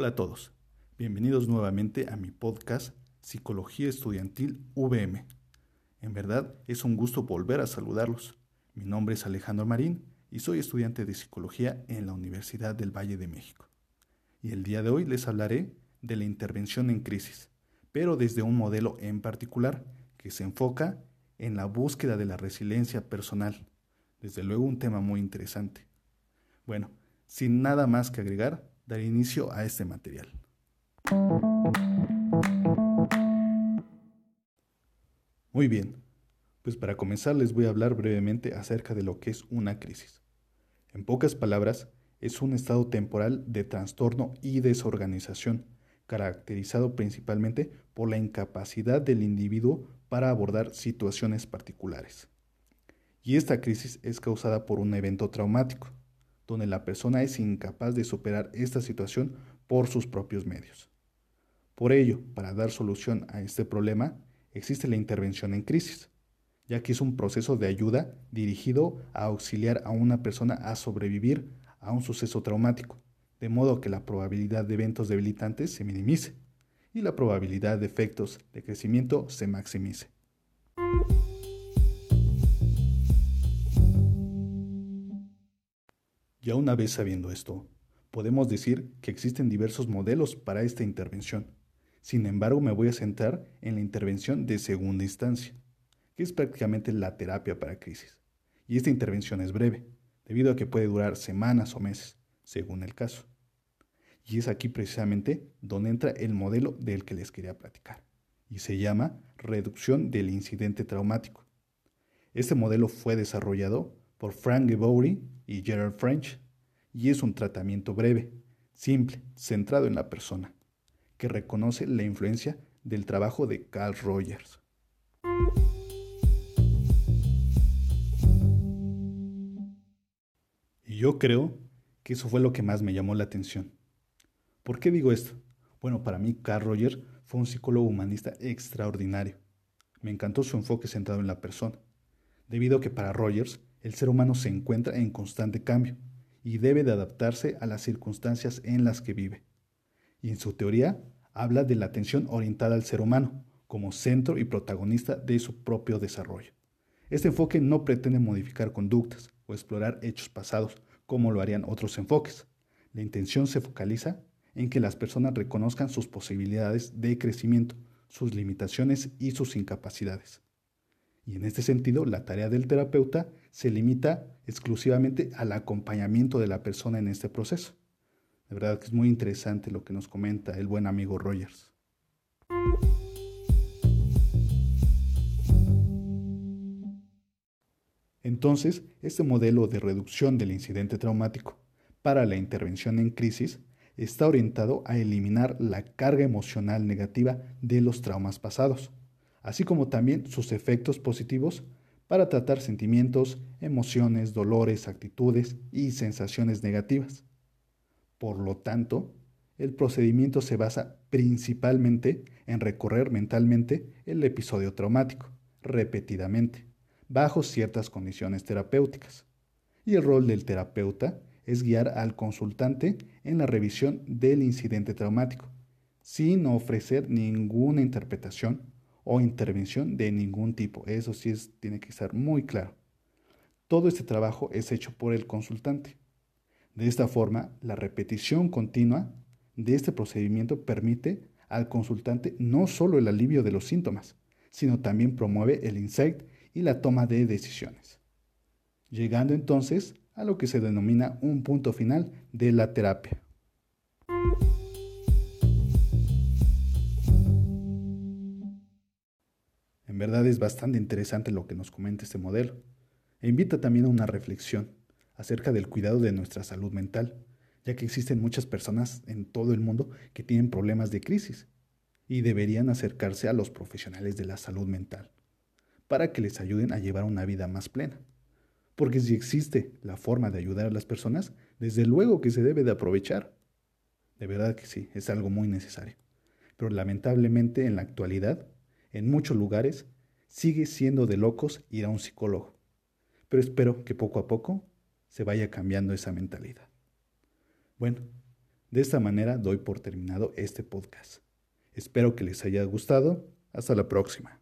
Hola a todos, bienvenidos nuevamente a mi podcast Psicología Estudiantil VM. En verdad es un gusto volver a saludarlos. Mi nombre es Alejandro Marín y soy estudiante de Psicología en la Universidad del Valle de México. Y el día de hoy les hablaré de la intervención en crisis, pero desde un modelo en particular que se enfoca en la búsqueda de la resiliencia personal. Desde luego un tema muy interesante. Bueno, sin nada más que agregar, dar inicio a este material. Muy bien, pues para comenzar les voy a hablar brevemente acerca de lo que es una crisis. En pocas palabras, es un estado temporal de trastorno y desorganización, caracterizado principalmente por la incapacidad del individuo para abordar situaciones particulares. Y esta crisis es causada por un evento traumático, donde la persona es incapaz de superar esta situación por sus propios medios. Por ello, para dar solución a este problema, existe la intervención en crisis, ya que es un proceso de ayuda dirigido a auxiliar a una persona a sobrevivir a un suceso traumático, de modo que la probabilidad de eventos debilitantes se minimice y la probabilidad de efectos de crecimiento se maximice. Ya una vez sabiendo esto, podemos decir que existen diversos modelos para esta intervención. Sin embargo, me voy a centrar en la intervención de segunda instancia, que es prácticamente la terapia para crisis. Y esta intervención es breve, debido a que puede durar semanas o meses, según el caso. Y es aquí precisamente donde entra el modelo del que les quería platicar, y se llama reducción del incidente traumático. Este modelo fue desarrollado por Frank Gebory y Gerard French, y es un tratamiento breve, simple, centrado en la persona, que reconoce la influencia del trabajo de Carl Rogers. Y yo creo que eso fue lo que más me llamó la atención. ¿Por qué digo esto? Bueno, para mí Carl Rogers fue un psicólogo humanista extraordinario. Me encantó su enfoque centrado en la persona, debido a que para Rogers el ser humano se encuentra en constante cambio y debe de adaptarse a las circunstancias en las que vive. Y en su teoría habla de la atención orientada al ser humano como centro y protagonista de su propio desarrollo. Este enfoque no pretende modificar conductas o explorar hechos pasados como lo harían otros enfoques. La intención se focaliza en que las personas reconozcan sus posibilidades de crecimiento, sus limitaciones y sus incapacidades. Y en este sentido, la tarea del terapeuta se limita exclusivamente al acompañamiento de la persona en este proceso. De verdad que es muy interesante lo que nos comenta el buen amigo Rogers. Entonces, este modelo de reducción del incidente traumático para la intervención en crisis está orientado a eliminar la carga emocional negativa de los traumas pasados así como también sus efectos positivos para tratar sentimientos, emociones, dolores, actitudes y sensaciones negativas. Por lo tanto, el procedimiento se basa principalmente en recorrer mentalmente el episodio traumático, repetidamente, bajo ciertas condiciones terapéuticas. Y el rol del terapeuta es guiar al consultante en la revisión del incidente traumático, sin ofrecer ninguna interpretación o intervención de ningún tipo. Eso sí es, tiene que estar muy claro. Todo este trabajo es hecho por el consultante. De esta forma, la repetición continua de este procedimiento permite al consultante no solo el alivio de los síntomas, sino también promueve el insight y la toma de decisiones. Llegando entonces a lo que se denomina un punto final de la terapia. Verdad es bastante interesante lo que nos comenta este modelo. E invita también a una reflexión acerca del cuidado de nuestra salud mental, ya que existen muchas personas en todo el mundo que tienen problemas de crisis y deberían acercarse a los profesionales de la salud mental para que les ayuden a llevar una vida más plena. Porque si existe la forma de ayudar a las personas, desde luego que se debe de aprovechar. De verdad que sí, es algo muy necesario. Pero lamentablemente en la actualidad en muchos lugares sigue siendo de locos ir a un psicólogo, pero espero que poco a poco se vaya cambiando esa mentalidad. Bueno, De esta manera doy por terminado este podcast. Espero que les haya gustado. Hasta la próxima.